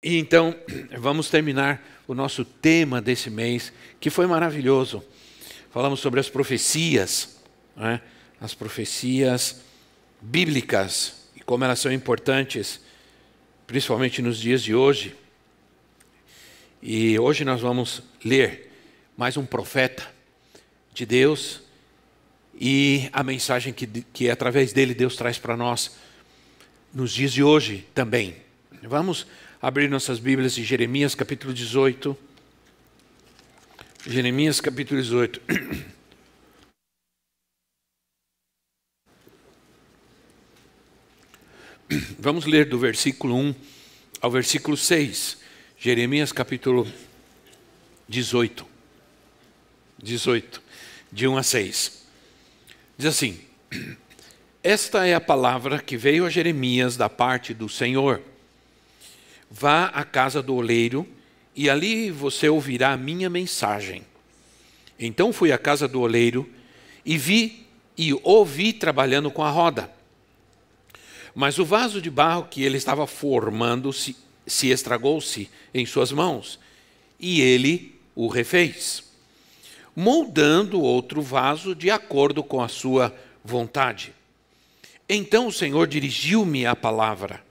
E então, vamos terminar o nosso tema desse mês, que foi maravilhoso. Falamos sobre as profecias, né? as profecias bíblicas e como elas são importantes, principalmente nos dias de hoje. E hoje nós vamos ler mais um profeta de Deus e a mensagem que, que através dele Deus traz para nós nos dias de hoje também. Vamos abrir nossas Bíblias em Jeremias capítulo 18. Jeremias capítulo 18. Vamos ler do versículo 1 ao versículo 6. Jeremias capítulo 18. 18, de 1 a 6. Diz assim: Esta é a palavra que veio a Jeremias da parte do Senhor Vá à casa do oleiro e ali você ouvirá a minha mensagem. Então fui à casa do oleiro e vi e ouvi trabalhando com a roda. Mas o vaso de barro que ele estava formando se, se estragou-se em suas mãos e ele o refez, moldando outro vaso de acordo com a sua vontade. Então o Senhor dirigiu-me a palavra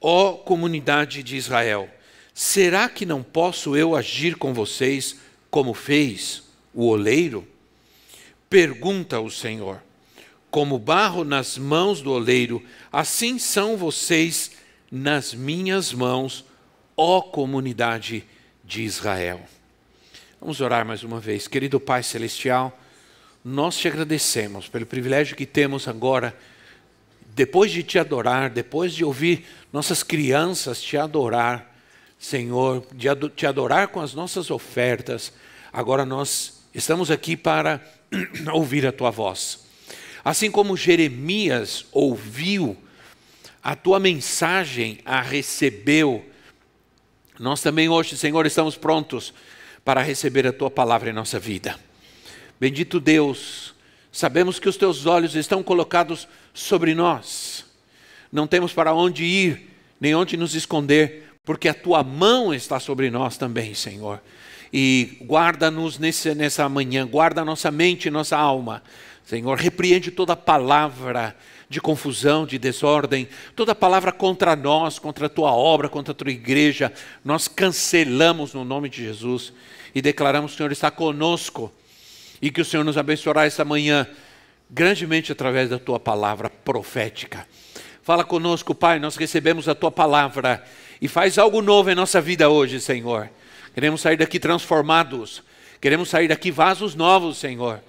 Ó comunidade de Israel, será que não posso eu agir com vocês como fez o oleiro? Pergunta o Senhor. Como barro nas mãos do oleiro, assim são vocês nas minhas mãos, ó comunidade de Israel. Vamos orar mais uma vez. Querido Pai Celestial, nós te agradecemos pelo privilégio que temos agora depois de te adorar, depois de ouvir nossas crianças te adorar, Senhor, de te adorar com as nossas ofertas, agora nós estamos aqui para ouvir a tua voz. Assim como Jeremias ouviu a tua mensagem, a recebeu, nós também hoje, Senhor, estamos prontos para receber a tua palavra em nossa vida. Bendito Deus, Sabemos que os teus olhos estão colocados sobre nós. Não temos para onde ir, nem onde nos esconder, porque a tua mão está sobre nós também, Senhor. E guarda-nos nessa manhã, guarda nossa mente e nossa alma. Senhor, repreende toda palavra de confusão, de desordem, toda palavra contra nós, contra a tua obra, contra a tua igreja, nós cancelamos no nome de Jesus e declaramos que o Senhor está conosco e que o Senhor nos abençoará esta manhã grandemente através da tua palavra profética. Fala conosco, Pai, nós recebemos a tua palavra e faz algo novo em nossa vida hoje, Senhor. Queremos sair daqui transformados, queremos sair daqui vasos novos, Senhor.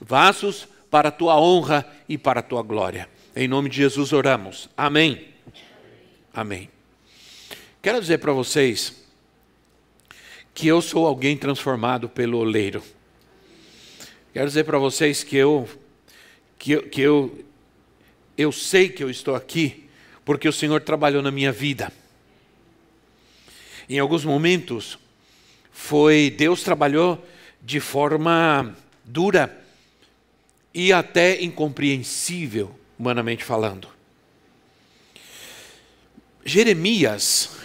Vasos para a tua honra e para a tua glória. Em nome de Jesus oramos. Amém. Amém. Quero dizer para vocês que eu sou alguém transformado pelo oleiro. Quero dizer para vocês que eu, que, eu, que eu, eu sei que eu estou aqui porque o Senhor trabalhou na minha vida. Em alguns momentos, foi Deus trabalhou de forma dura e até incompreensível, humanamente falando. Jeremias,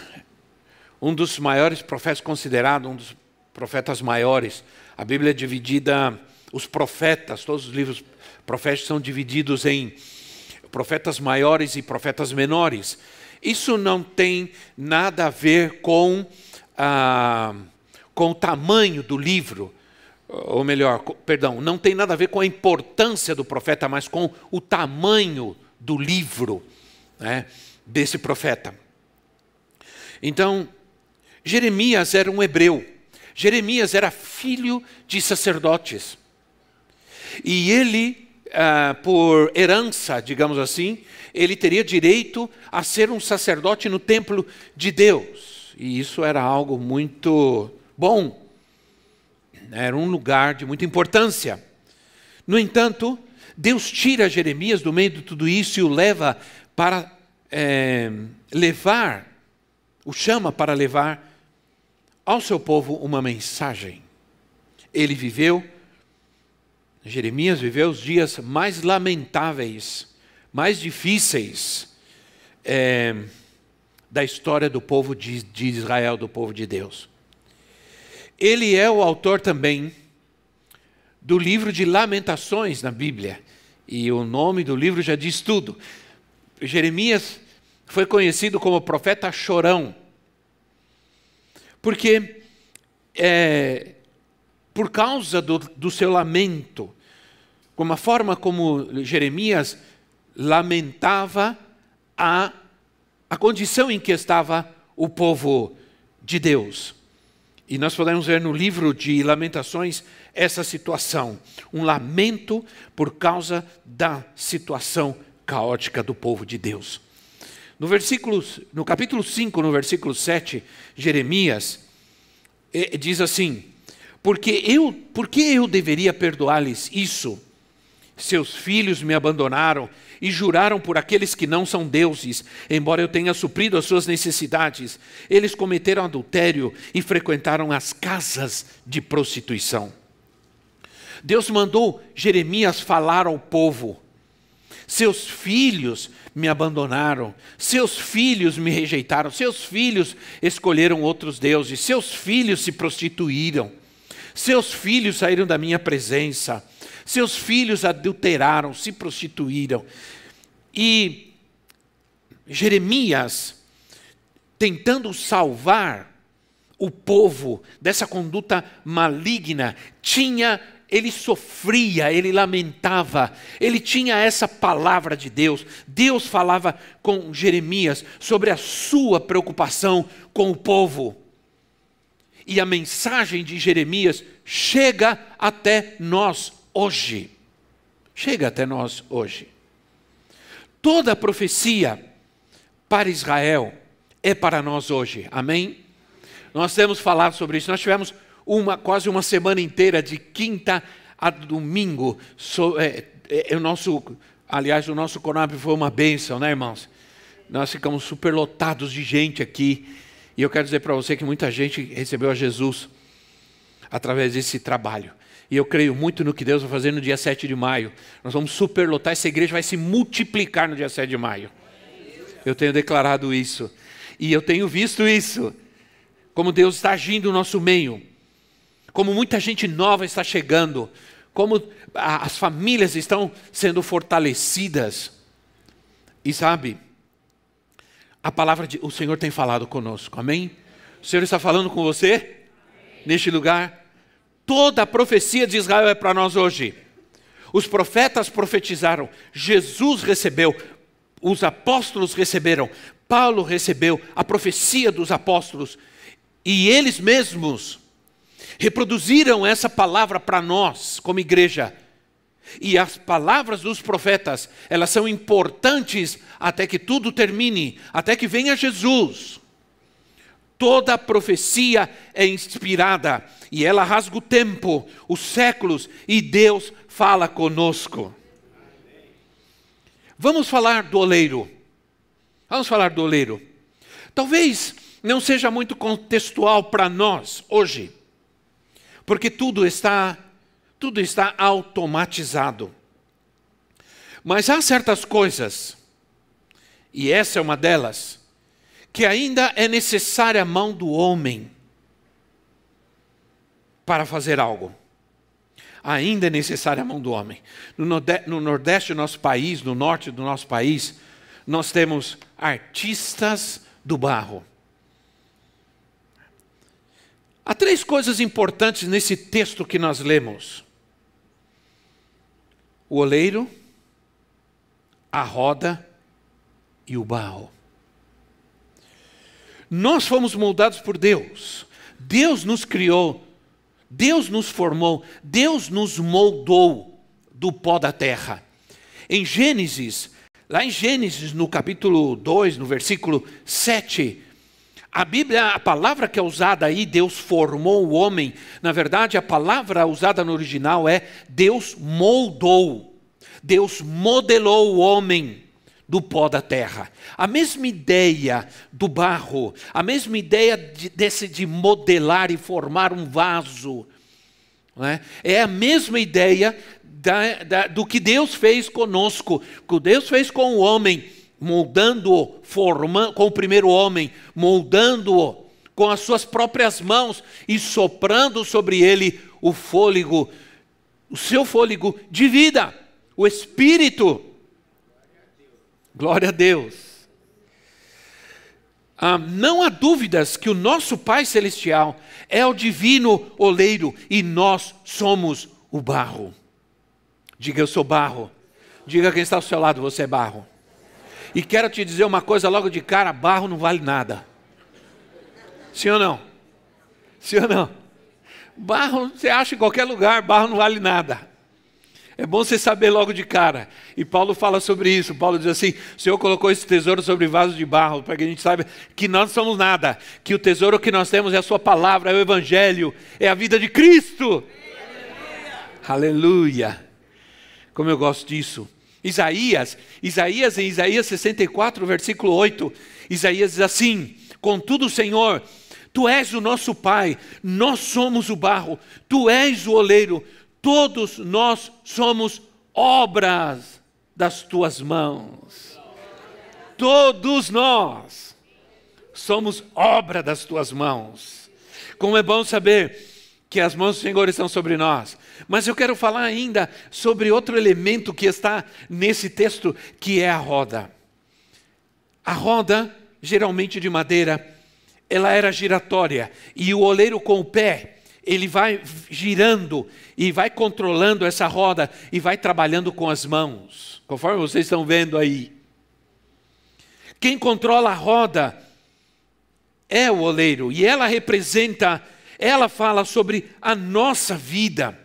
um dos maiores profetas, considerado um dos profetas maiores, a Bíblia é dividida os profetas, todos os livros proféticos são divididos em profetas maiores e profetas menores. Isso não tem nada a ver com, ah, com o tamanho do livro, ou melhor, perdão, não tem nada a ver com a importância do profeta, mas com o tamanho do livro né, desse profeta. Então, Jeremias era um hebreu. Jeremias era filho de sacerdotes. E ele, ah, por herança, digamos assim, ele teria direito a ser um sacerdote no templo de Deus. E isso era algo muito bom. Era um lugar de muita importância. No entanto, Deus tira Jeremias do meio de tudo isso e o leva para é, levar, o chama para levar ao seu povo uma mensagem. Ele viveu, Jeremias viveu os dias mais lamentáveis, mais difíceis é, da história do povo de, de Israel, do povo de Deus. Ele é o autor também do livro de Lamentações na Bíblia. E o nome do livro já diz tudo. Jeremias foi conhecido como profeta chorão, porque é, por causa do, do seu lamento, como a forma como Jeremias lamentava a, a condição em que estava o povo de Deus. E nós podemos ver no livro de Lamentações essa situação, um lamento por causa da situação caótica do povo de Deus. No versículo, no capítulo 5, no versículo 7, Jeremias eh, diz assim: porque eu, por que eu deveria perdoar-lhes isso? Seus filhos me abandonaram e juraram por aqueles que não são deuses, embora eu tenha suprido as suas necessidades. Eles cometeram adultério e frequentaram as casas de prostituição. Deus mandou Jeremias falar ao povo. Seus filhos me abandonaram, seus filhos me rejeitaram, seus filhos escolheram outros deuses, seus filhos se prostituíram. Seus filhos saíram da minha presença, seus filhos adulteraram, se prostituíram. E Jeremias, tentando salvar o povo dessa conduta maligna, tinha ele sofria, ele lamentava, ele tinha essa palavra de Deus. Deus falava com Jeremias sobre a sua preocupação com o povo e a mensagem de Jeremias chega até nós hoje. Chega até nós hoje. Toda a profecia para Israel é para nós hoje. Amém? Nós temos falado sobre isso. Nós tivemos uma quase uma semana inteira de quinta a domingo. So, é, é, é, o nosso, aliás, o nosso Conab foi uma bênção, né, irmãos? Nós ficamos superlotados de gente aqui e eu quero dizer para você que muita gente recebeu a Jesus através desse trabalho. E eu creio muito no que Deus vai fazer no dia 7 de maio. Nós vamos superlotar, essa igreja vai se multiplicar no dia 7 de maio. Eu tenho declarado isso. E eu tenho visto isso. Como Deus está agindo no nosso meio. Como muita gente nova está chegando. Como as famílias estão sendo fortalecidas. E sabe, a palavra de o Senhor tem falado conosco, amém? O Senhor está falando com você neste lugar. Toda a profecia de Israel é para nós hoje. Os profetas profetizaram, Jesus recebeu, os apóstolos receberam, Paulo recebeu a profecia dos apóstolos e eles mesmos reproduziram essa palavra para nós, como igreja. E as palavras dos profetas, elas são importantes até que tudo termine, até que venha Jesus. Toda profecia é inspirada e ela rasga o tempo, os séculos e Deus fala conosco. Vamos falar do oleiro. Vamos falar do oleiro. Talvez não seja muito contextual para nós hoje, porque tudo está tudo está automatizado. Mas há certas coisas, e essa é uma delas, que ainda é necessária a mão do homem para fazer algo. Ainda é necessária a mão do homem. No Nordeste do nosso país, no Norte do nosso país, nós temos artistas do barro. Há três coisas importantes nesse texto que nós lemos o oleiro, a roda e o barro. Nós fomos moldados por Deus. Deus nos criou, Deus nos formou, Deus nos moldou do pó da terra. Em Gênesis, lá em Gênesis, no capítulo 2, no versículo 7, A Bíblia, a palavra que é usada aí, Deus formou o homem, na verdade, a palavra usada no original é Deus moldou. Deus modelou o homem do pó da terra. A mesma ideia do barro, a mesma ideia de, desse de modelar e formar um vaso, é? é? a mesma ideia da, da, do que Deus fez conosco, que Deus fez com o homem moldando-o, formando com o primeiro homem, moldando-o com as suas próprias mãos e soprando sobre ele o fôlego, o seu fôlego de vida, o espírito. Glória a Deus. Ah, não há dúvidas que o nosso Pai Celestial é o divino oleiro e nós somos o barro. Diga, eu sou barro. Diga quem está ao seu lado, você é barro. E quero te dizer uma coisa logo de cara: barro não vale nada. Sim ou não? Sim ou não? Barro você acha em qualquer lugar, barro não vale nada. É bom você saber logo de cara. E Paulo fala sobre isso. Paulo diz assim: o Senhor colocou esse tesouro sobre vasos de barro, para que a gente saiba que nós não somos nada, que o tesouro que nós temos é a Sua palavra, é o Evangelho, é a vida de Cristo. Aleluia. Aleluia. Como eu gosto disso. Isaías, Isaías em Isaías 64, versículo 8, Isaías diz assim: Contudo, Senhor, tu és o nosso Pai, nós somos o barro, tu és o oleiro, todos nós somos obras das tuas mãos. Todos nós somos obra das tuas mãos. Como é bom saber que as mãos do Senhor estão sobre nós. Mas eu quero falar ainda sobre outro elemento que está nesse texto, que é a roda. A roda, geralmente de madeira, ela era giratória, e o oleiro com o pé, ele vai girando e vai controlando essa roda e vai trabalhando com as mãos, conforme vocês estão vendo aí. Quem controla a roda é o oleiro, e ela representa ela fala sobre a nossa vida.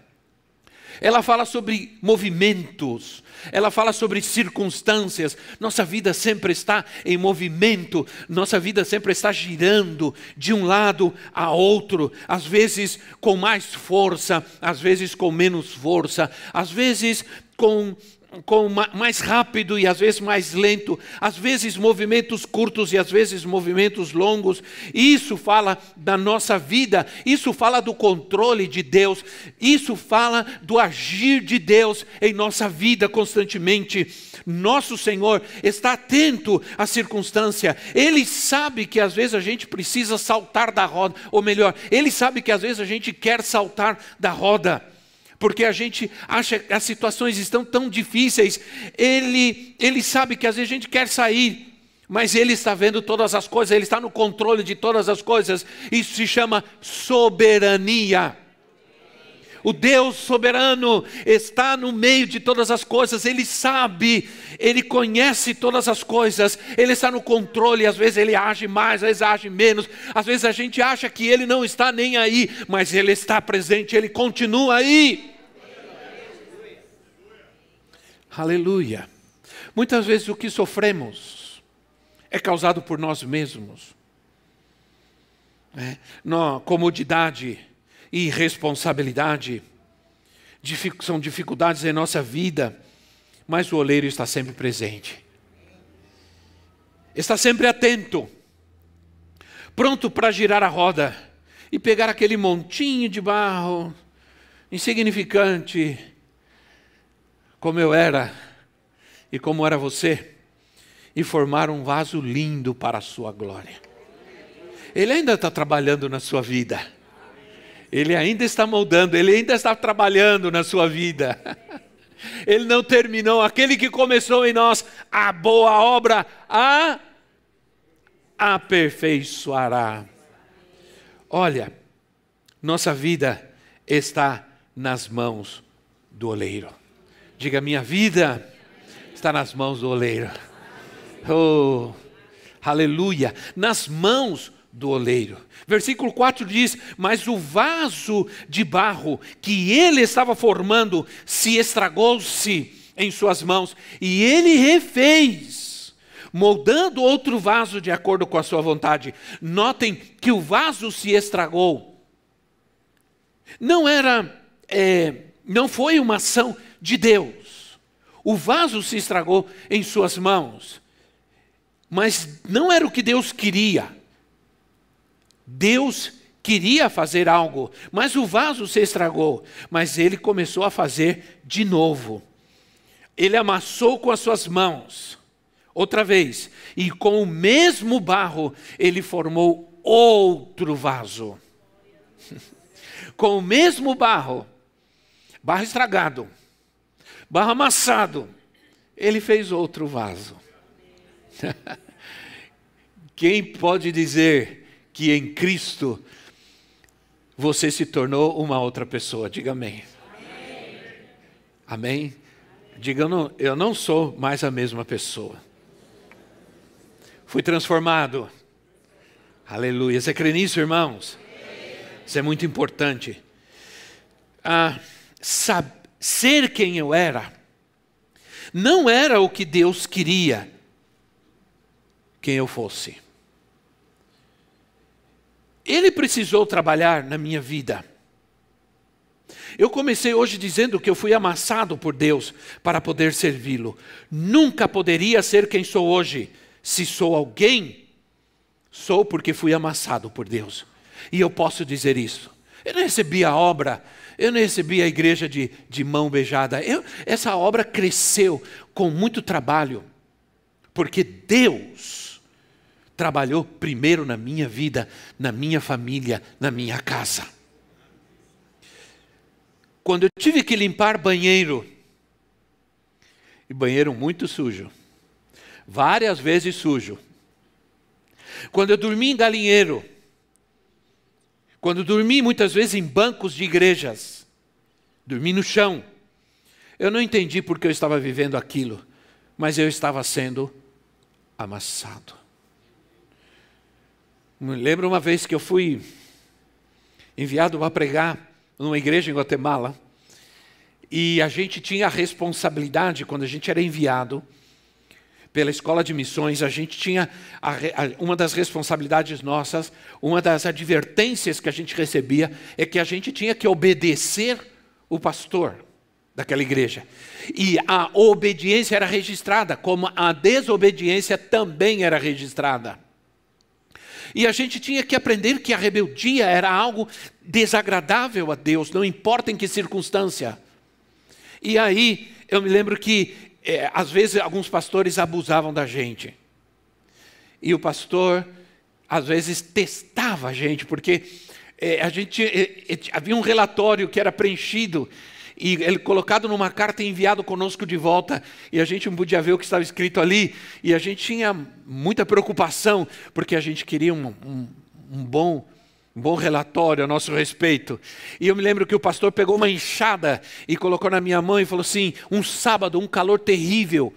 Ela fala sobre movimentos, ela fala sobre circunstâncias. Nossa vida sempre está em movimento, nossa vida sempre está girando de um lado a outro, às vezes com mais força, às vezes com menos força, às vezes com com mais rápido e às vezes mais lento, às vezes movimentos curtos e às vezes movimentos longos. Isso fala da nossa vida, isso fala do controle de Deus, isso fala do agir de Deus em nossa vida constantemente. Nosso Senhor está atento à circunstância, Ele sabe que às vezes a gente precisa saltar da roda, ou melhor, Ele sabe que às vezes a gente quer saltar da roda porque a gente acha que as situações estão tão difíceis, ele, ele sabe que às vezes a gente quer sair, mas ele está vendo todas as coisas, ele está no controle de todas as coisas, isso se chama soberania. O Deus soberano está no meio de todas as coisas, Ele sabe, Ele conhece todas as coisas, Ele está no controle, às vezes Ele age mais, às vezes age menos, às vezes a gente acha que Ele não está nem aí, mas Ele está presente, Ele continua aí. Aleluia. Muitas vezes o que sofremos é causado por nós mesmos. É, comodidade, irresponsabilidade, são dificuldades em nossa vida, mas o oleiro está sempre presente. Está sempre atento, pronto para girar a roda e pegar aquele montinho de barro insignificante, como eu era e como era você, e formar um vaso lindo para a sua glória. Ele ainda está trabalhando na sua vida. Ele ainda está moldando, ele ainda está trabalhando na sua vida. Ele não terminou. Aquele que começou em nós a boa obra, a aperfeiçoará. Olha, nossa vida está nas mãos do oleiro. Diga, minha vida está nas mãos do oleiro. Oh, aleluia! Nas mãos do oleiro. Versículo 4 diz: Mas o vaso de barro que ele estava formando se estragou-se em suas mãos, e ele refez, moldando outro vaso de acordo com a sua vontade. Notem que o vaso se estragou. Não era, é, não foi uma ação de Deus. O vaso se estragou em suas mãos, mas não era o que Deus queria. Deus queria fazer algo, mas o vaso se estragou, mas ele começou a fazer de novo. Ele amassou com as suas mãos, outra vez, e com o mesmo barro ele formou outro vaso. com o mesmo barro, barro estragado, barro amassado, ele fez outro vaso. Quem pode dizer que em Cristo você se tornou uma outra pessoa? Diga amém. Amém? amém? Diga, eu não, eu não sou mais a mesma pessoa. Fui transformado. Aleluia. Você crê nisso, irmãos? Isso é muito importante. Ah, ser quem eu era não era o que Deus queria quem eu fosse. Ele precisou trabalhar na minha vida. Eu comecei hoje dizendo que eu fui amassado por Deus para poder servi-lo. Nunca poderia ser quem sou hoje. Se sou alguém, sou porque fui amassado por Deus. E eu posso dizer isso. Eu não recebi a obra, eu não recebi a igreja de, de mão beijada. Eu, essa obra cresceu com muito trabalho, porque Deus trabalhou primeiro na minha vida, na minha família, na minha casa. Quando eu tive que limpar banheiro, e banheiro muito sujo, várias vezes sujo. Quando eu dormi em galinheiro, quando dormi muitas vezes em bancos de igrejas, dormi no chão. Eu não entendi porque eu estava vivendo aquilo, mas eu estava sendo amassado. Me lembro uma vez que eu fui enviado para pregar numa igreja em Guatemala, e a gente tinha a responsabilidade, quando a gente era enviado, pela escola de missões, a gente tinha a, a, uma das responsabilidades nossas, uma das advertências que a gente recebia é que a gente tinha que obedecer o pastor daquela igreja. E a obediência era registrada, como a desobediência também era registrada. E a gente tinha que aprender que a rebeldia era algo desagradável a Deus, não importa em que circunstância. E aí eu me lembro que é, às vezes alguns pastores abusavam da gente. E o pastor, às vezes, testava a gente, porque é, a gente é, é, havia um relatório que era preenchido e ele colocado numa carta e enviado conosco de volta, e a gente não podia ver o que estava escrito ali, e a gente tinha muita preocupação, porque a gente queria um, um, um bom um bom relatório a nosso respeito. E eu me lembro que o pastor pegou uma enxada e colocou na minha mão e falou assim: um sábado, um calor terrível.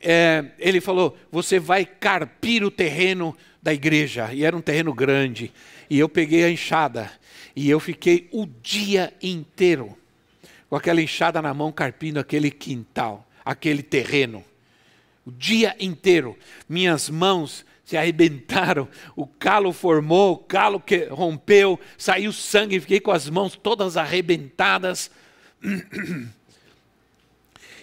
É, ele falou: Você vai carpir o terreno da igreja. E era um terreno grande. E eu peguei a enxada. E eu fiquei o dia inteiro com aquela enxada na mão, carpindo aquele quintal, aquele terreno. O dia inteiro. Minhas mãos se arrebentaram, o calo formou, o calo que rompeu, saiu sangue, fiquei com as mãos todas arrebentadas.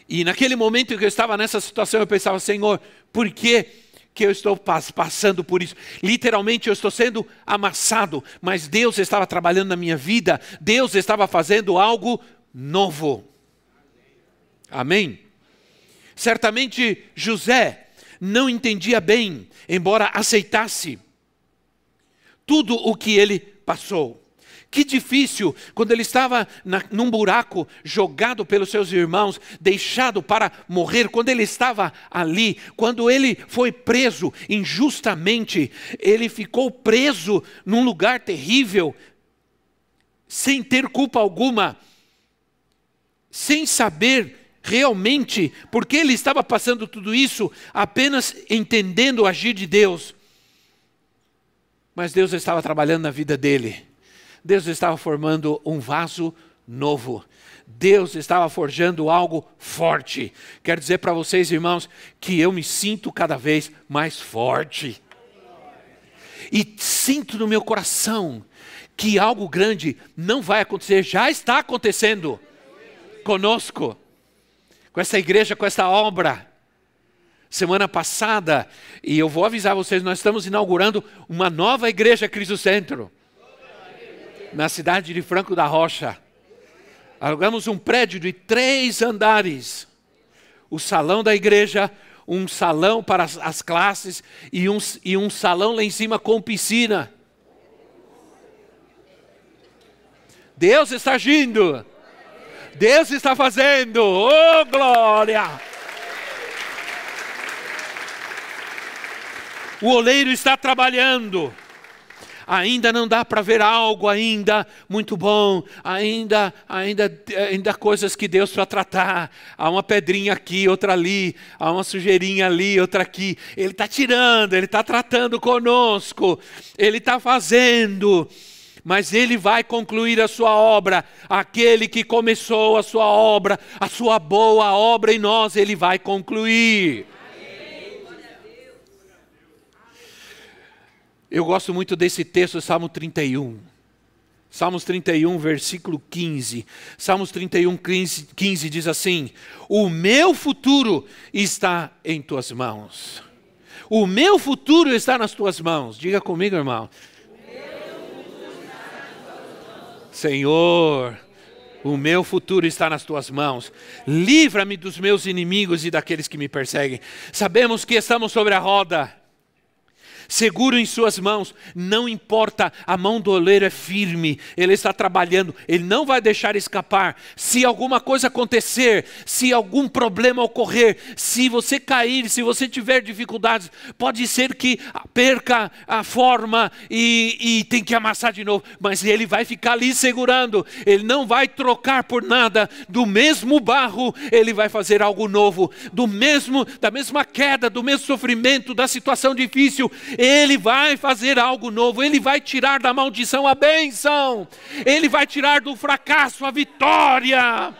E naquele momento que eu estava nessa situação, eu pensava, Senhor, por que, que eu estou passando por isso? Literalmente eu estou sendo amassado, mas Deus estava trabalhando na minha vida, Deus estava fazendo algo novo. Amém? Certamente José não entendia bem, embora aceitasse tudo o que ele passou. Que difícil quando ele estava na, num buraco, jogado pelos seus irmãos, deixado para morrer, quando ele estava ali, quando ele foi preso injustamente, ele ficou preso num lugar terrível, sem ter culpa alguma, sem saber realmente porque ele estava passando tudo isso, apenas entendendo o agir de Deus. Mas Deus estava trabalhando na vida dele. Deus estava formando um vaso novo. Deus estava forjando algo forte. Quero dizer para vocês, irmãos, que eu me sinto cada vez mais forte. E sinto no meu coração que algo grande não vai acontecer, já está acontecendo conosco, com essa igreja, com essa obra. Semana passada, e eu vou avisar vocês, nós estamos inaugurando uma nova igreja Cristo Centro, na cidade de Franco da Rocha. Alugamos um prédio de três andares. O salão da igreja, um salão para as, as classes e um, e um salão lá em cima com piscina. Deus está agindo. Deus está fazendo. Oh, glória! O oleiro está trabalhando ainda não dá para ver algo ainda muito bom, ainda, ainda, ainda coisas que Deus para tratar. Há uma pedrinha aqui, outra ali, há uma sujeirinha ali, outra aqui. Ele está tirando, ele está tratando conosco, ele está fazendo mas ele vai concluir a sua obra. Aquele que começou a sua obra, a sua boa obra em nós, ele vai concluir. Eu gosto muito desse texto, Salmo 31. Salmos 31, versículo 15. Salmos 31, 15, 15 diz assim: O meu futuro está em tuas mãos. O meu futuro está nas tuas mãos. Diga comigo, irmão. Senhor, o meu futuro está nas tuas mãos. Livra-me dos meus inimigos e daqueles que me perseguem. Sabemos que estamos sobre a roda seguro em suas mãos, não importa, a mão do oleiro é firme, ele está trabalhando, ele não vai deixar escapar. Se alguma coisa acontecer, se algum problema ocorrer, se você cair, se você tiver dificuldades, pode ser que perca a forma e, e tem que amassar de novo, mas ele vai ficar ali segurando, ele não vai trocar por nada, do mesmo barro, ele vai fazer algo novo, do mesmo, da mesma queda, do mesmo sofrimento, da situação difícil, ele vai fazer algo novo, Ele vai tirar da maldição a bênção, Ele vai tirar do fracasso a vitória,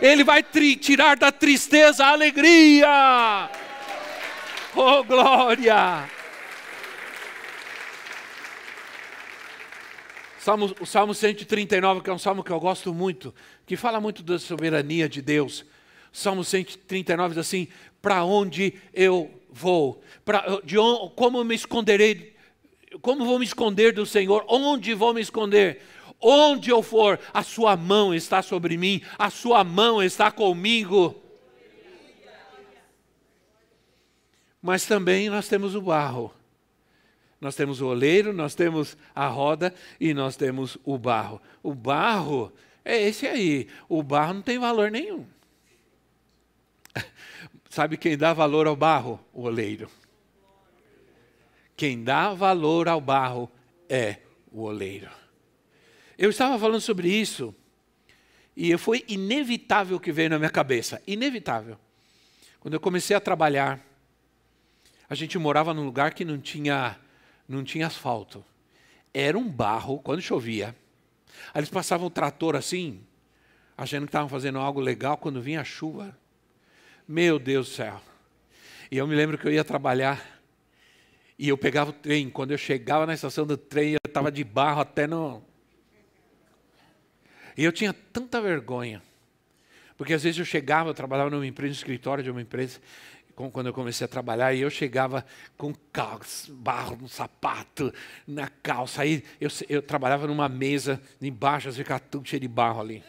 Ele vai tirar da tristeza a alegria. Oh, glória! Salmo, o Salmo 139, que é um salmo que eu gosto muito, que fala muito da soberania de Deus. Salmo 139 diz assim: Para onde eu vou? Pra, de onde, como me esconderei? Como vou me esconder do Senhor? Onde vou me esconder? Onde eu for, a sua mão está sobre mim, a sua mão está comigo. Mas também nós temos o barro. Nós temos o oleiro, nós temos a roda e nós temos o barro. O barro é esse aí. O barro não tem valor nenhum. Sabe quem dá valor ao barro? O oleiro. Quem dá valor ao barro é o oleiro. Eu estava falando sobre isso e foi inevitável que veio na minha cabeça. Inevitável. Quando eu comecei a trabalhar, a gente morava num lugar que não tinha, não tinha asfalto. Era um barro, quando chovia. Aí eles passavam o trator assim, achando que estavam fazendo algo legal, quando vinha a chuva, meu Deus do céu. E eu me lembro que eu ia trabalhar e eu pegava o trem. Quando eu chegava na estação do trem, eu estava de barro até no. E eu tinha tanta vergonha. Porque às vezes eu chegava, eu trabalhava numa empresa, no escritório de uma empresa, quando eu comecei a trabalhar, e eu chegava com calça, barro no sapato, na calça. Aí eu, eu trabalhava numa mesa, embaixo, ficava tudo cheio de barro ali.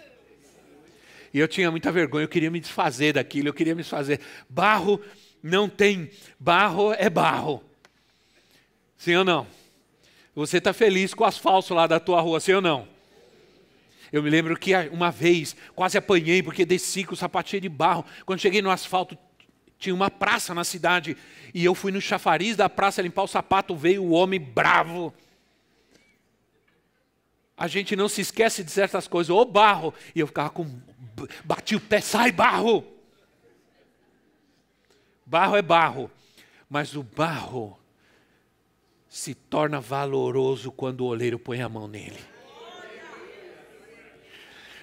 E eu tinha muita vergonha, eu queria me desfazer daquilo, eu queria me desfazer. Barro não tem, barro é barro. Sim ou não? Você está feliz com o asfalto lá da tua rua, sim ou não? Eu me lembro que uma vez quase apanhei porque desci com o sapato cheio de barro. Quando cheguei no asfalto, tinha uma praça na cidade e eu fui no chafariz da praça limpar o sapato, veio o homem bravo. A gente não se esquece de certas coisas, ô barro, e eu ficava com bati o pé, sai barro. Barro é barro, mas o barro se torna valoroso quando o oleiro põe a mão nele.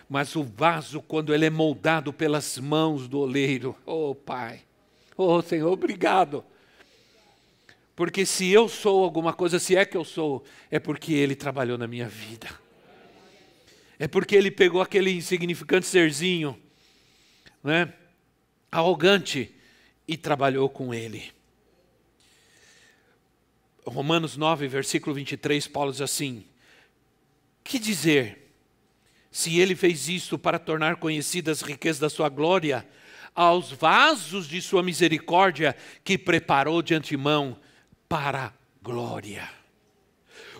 Mas o vaso, quando ele é moldado pelas mãos do oleiro, oh Pai, oh Senhor, obrigado. Porque se eu sou alguma coisa, se é que eu sou, é porque Ele trabalhou na minha vida. É porque Ele pegou aquele insignificante serzinho, né, arrogante, e trabalhou com Ele. Romanos 9, versículo 23, Paulo diz assim: Que dizer? Se ele fez isto para tornar conhecidas as riquezas da sua glória, aos vasos de sua misericórdia que preparou de antemão para a glória.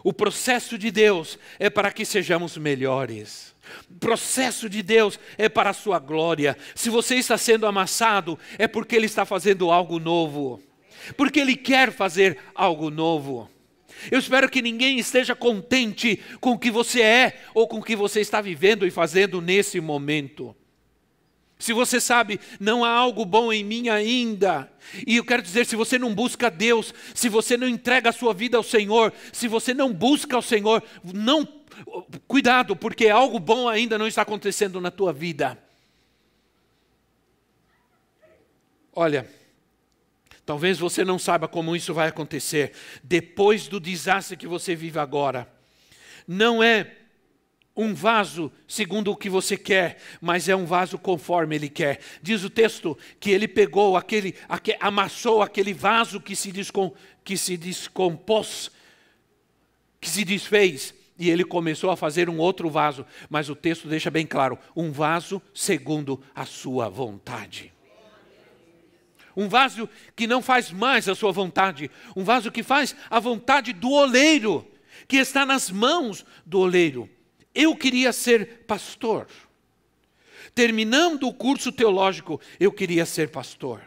O processo de Deus é para que sejamos melhores. O processo de Deus é para a sua glória. Se você está sendo amassado, é porque Ele está fazendo algo novo. Porque Ele quer fazer algo novo. Eu espero que ninguém esteja contente com o que você é ou com o que você está vivendo e fazendo nesse momento. Se você sabe, não há algo bom em mim ainda. E eu quero dizer, se você não busca Deus, se você não entrega a sua vida ao Senhor, se você não busca ao Senhor, não cuidado, porque algo bom ainda não está acontecendo na tua vida. Olha, talvez você não saiba como isso vai acontecer depois do desastre que você vive agora. Não é um vaso segundo o que você quer, mas é um vaso conforme ele quer. Diz o texto que ele pegou aquele, aquele amassou aquele vaso que se, descom, que se descompôs, que se desfez, e ele começou a fazer um outro vaso, mas o texto deixa bem claro: um vaso segundo a sua vontade. Um vaso que não faz mais a sua vontade, um vaso que faz a vontade do oleiro, que está nas mãos do oleiro. Eu queria ser pastor. Terminando o curso teológico, eu queria ser pastor.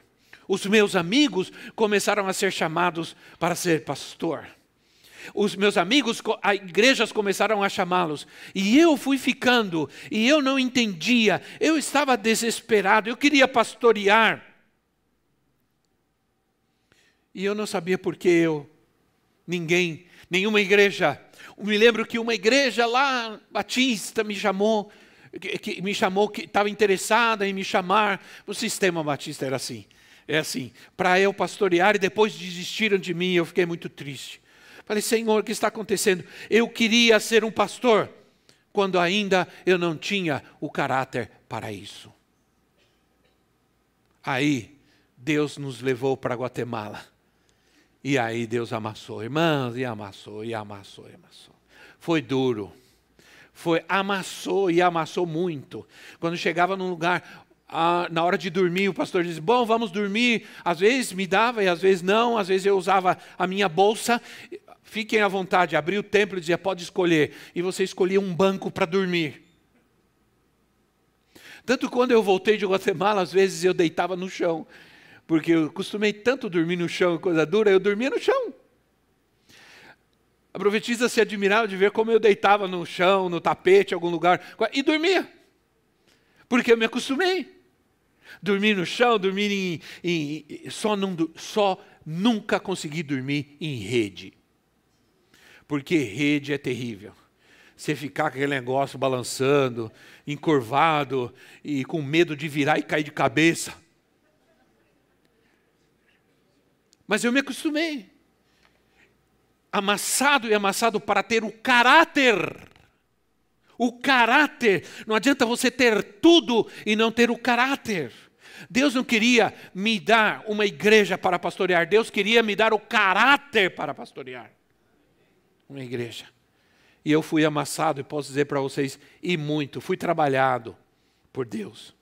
Os meus amigos começaram a ser chamados para ser pastor. Os meus amigos, as igrejas começaram a chamá-los. E eu fui ficando, e eu não entendia, eu estava desesperado, eu queria pastorear. E eu não sabia por que eu, ninguém, nenhuma igreja me lembro que uma igreja lá, batista, me chamou, que, que me chamou, que estava interessada em me chamar. O sistema batista era assim. É assim, para eu pastorear e depois desistiram de mim, eu fiquei muito triste. Falei, Senhor, o que está acontecendo? Eu queria ser um pastor, quando ainda eu não tinha o caráter para isso. Aí, Deus nos levou para Guatemala. E aí Deus amassou, irmãos, e amassou, e amassou, e amassou. Foi duro. Foi, amassou e amassou muito. Quando chegava num lugar, ah, na hora de dormir, o pastor dizia: Bom, vamos dormir. Às vezes me dava e às vezes não. Às vezes eu usava a minha bolsa. Fiquem à vontade. Abria o templo e dizia: Pode escolher. E você escolhia um banco para dormir. Tanto quando eu voltei de Guatemala, às vezes eu deitava no chão porque eu costumei tanto dormir no chão, coisa dura, eu dormia no chão. A profetisa se admirava de ver como eu deitava no chão, no tapete, em algum lugar, e dormia. Porque eu me acostumei. Dormir no chão, dormir em. em só, só nunca consegui dormir em rede. Porque rede é terrível. Você ficar com aquele negócio balançando, encurvado e com medo de virar e cair de cabeça. Mas eu me acostumei. Amassado e amassado para ter o caráter. O caráter. Não adianta você ter tudo e não ter o caráter. Deus não queria me dar uma igreja para pastorear, Deus queria me dar o caráter para pastorear. Uma igreja. E eu fui amassado, e posso dizer para vocês, e muito, fui trabalhado por Deus.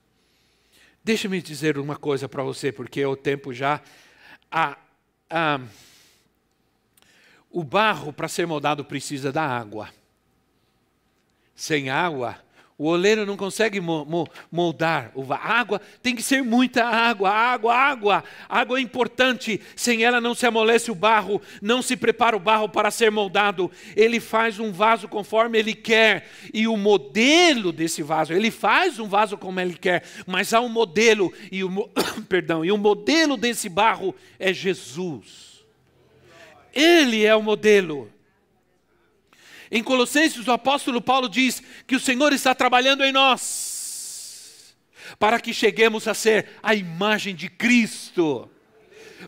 Deixa-me dizer uma coisa para você, porque o tempo já. A, ah, o barro, para ser moldado, precisa da água. Sem água, o oleiro não consegue moldar a água, tem que ser muita água, água, água. Água é importante, sem ela não se amolece o barro, não se prepara o barro para ser moldado. Ele faz um vaso conforme ele quer, e o modelo desse vaso, ele faz um vaso como ele quer, mas há um modelo, e o, perdão, e o modelo desse barro é Jesus. Ele é o modelo. Em Colossenses, o apóstolo Paulo diz que o Senhor está trabalhando em nós, para que cheguemos a ser a imagem de Cristo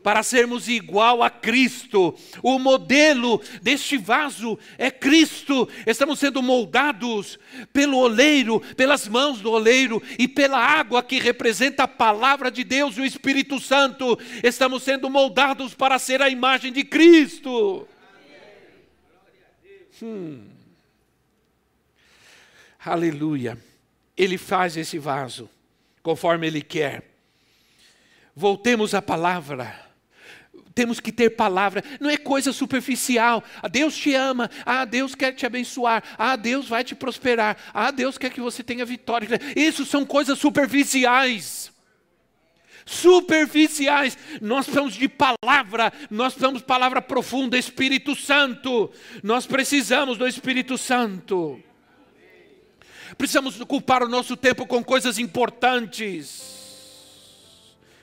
para sermos igual a Cristo. O modelo deste vaso é Cristo. Estamos sendo moldados pelo oleiro, pelas mãos do oleiro e pela água que representa a palavra de Deus e o Espírito Santo. Estamos sendo moldados para ser a imagem de Cristo. Hum. Aleluia. Ele faz esse vaso conforme ele quer. Voltemos à palavra temos que ter palavra, não é coisa superficial. Ah, Deus te ama, ah, Deus quer te abençoar, ah, Deus vai te prosperar, ah, Deus quer que você tenha vitória. Isso são coisas superficiais. Superficiais, nós precisamos de palavra, nós precisamos de palavra profunda, Espírito Santo, nós precisamos do Espírito Santo, precisamos ocupar o nosso tempo com coisas importantes.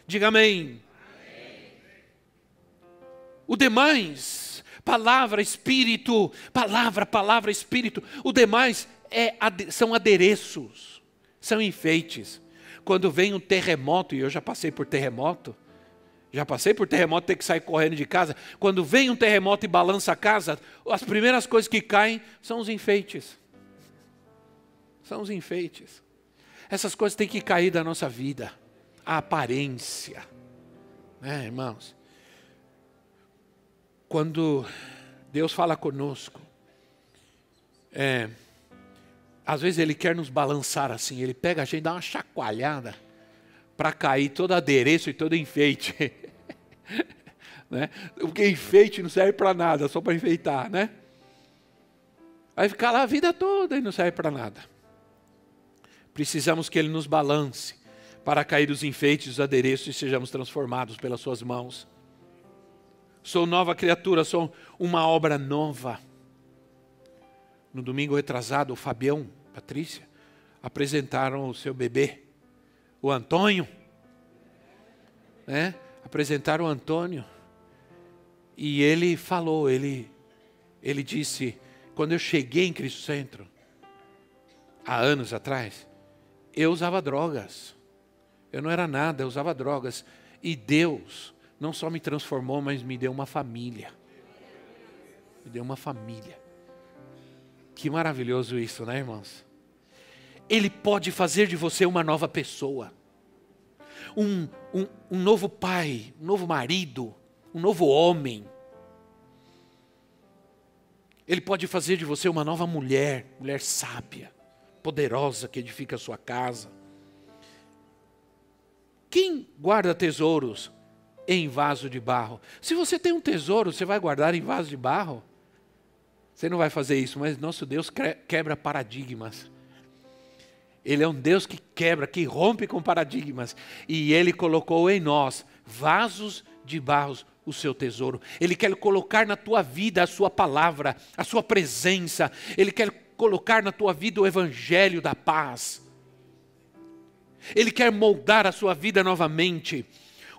Diga amém. O demais, palavra, espírito, palavra, palavra, espírito, o demais é, são adereços, são enfeites. Quando vem um terremoto, e eu já passei por terremoto, já passei por terremoto, ter que sair correndo de casa. Quando vem um terremoto e balança a casa, as primeiras coisas que caem são os enfeites. São os enfeites. Essas coisas têm que cair da nossa vida. A aparência. Né, irmãos? quando Deus fala conosco, é, às vezes Ele quer nos balançar assim, Ele pega a gente, dá uma chacoalhada para cair todo adereço e todo enfeite. né? Porque enfeite não serve para nada, só para enfeitar, né? Vai ficar lá a vida toda e não serve para nada. Precisamos que Ele nos balance para cair os enfeites, os adereços e sejamos transformados pelas Suas mãos. Sou nova criatura, sou uma obra nova. No domingo retrasado, o Fabião, Patrícia, apresentaram o seu bebê, o Antônio. Né? Apresentaram o Antônio. E ele falou, ele, ele disse, quando eu cheguei em Cristo Centro, há anos atrás, eu usava drogas. Eu não era nada, eu usava drogas. E Deus não só me transformou, mas me deu uma família. Me deu uma família. Que maravilhoso isso, né, irmãos? Ele pode fazer de você uma nova pessoa, um, um, um novo pai, um novo marido, um novo homem. Ele pode fazer de você uma nova mulher, mulher sábia, poderosa que edifica a sua casa. Quem guarda tesouros em vaso de barro. Se você tem um tesouro, você vai guardar em vaso de barro? Você não vai fazer isso, mas nosso Deus quebra paradigmas. Ele é um Deus que quebra, que rompe com paradigmas. E Ele colocou em nós vasos de barros o seu tesouro. Ele quer colocar na tua vida a sua palavra, a sua presença. Ele quer colocar na tua vida o evangelho da paz. Ele quer moldar a sua vida novamente.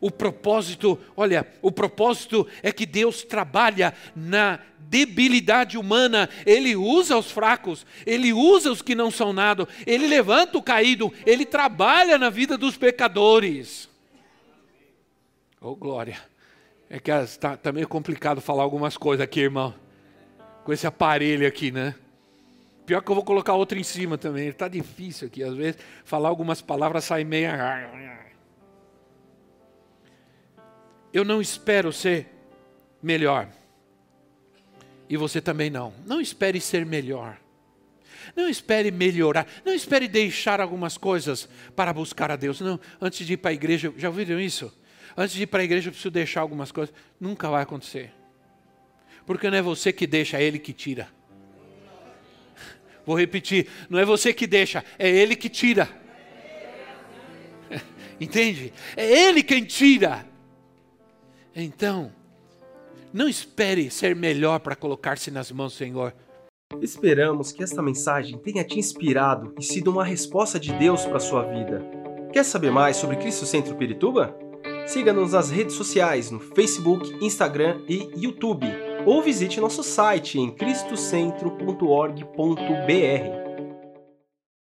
O propósito, olha, o propósito é que Deus trabalha na debilidade humana, Ele usa os fracos, Ele usa os que não são nada, Ele levanta o caído, Ele trabalha na vida dos pecadores. Oh, glória! É que está tá meio complicado falar algumas coisas aqui, irmão, com esse aparelho aqui, né? Pior que eu vou colocar outro em cima também, está difícil aqui, às vezes falar algumas palavras sai meio. Eu não espero ser melhor. E você também não. Não espere ser melhor. Não espere melhorar. Não espere deixar algumas coisas para buscar a Deus. Não, antes de ir para a igreja, já ouviram isso? Antes de ir para a igreja, eu preciso deixar algumas coisas. Nunca vai acontecer. Porque não é você que deixa, é Ele que tira. Vou repetir: não é você que deixa, é Ele que tira. Entende? É Ele quem tira. Então, não espere ser melhor para colocar-se nas mãos do Senhor. Esperamos que esta mensagem tenha te inspirado e sido uma resposta de Deus para sua vida. Quer saber mais sobre Cristo Centro Pirituba? Siga-nos nas redes sociais no Facebook, Instagram e YouTube ou visite nosso site em cristocentro.org.br.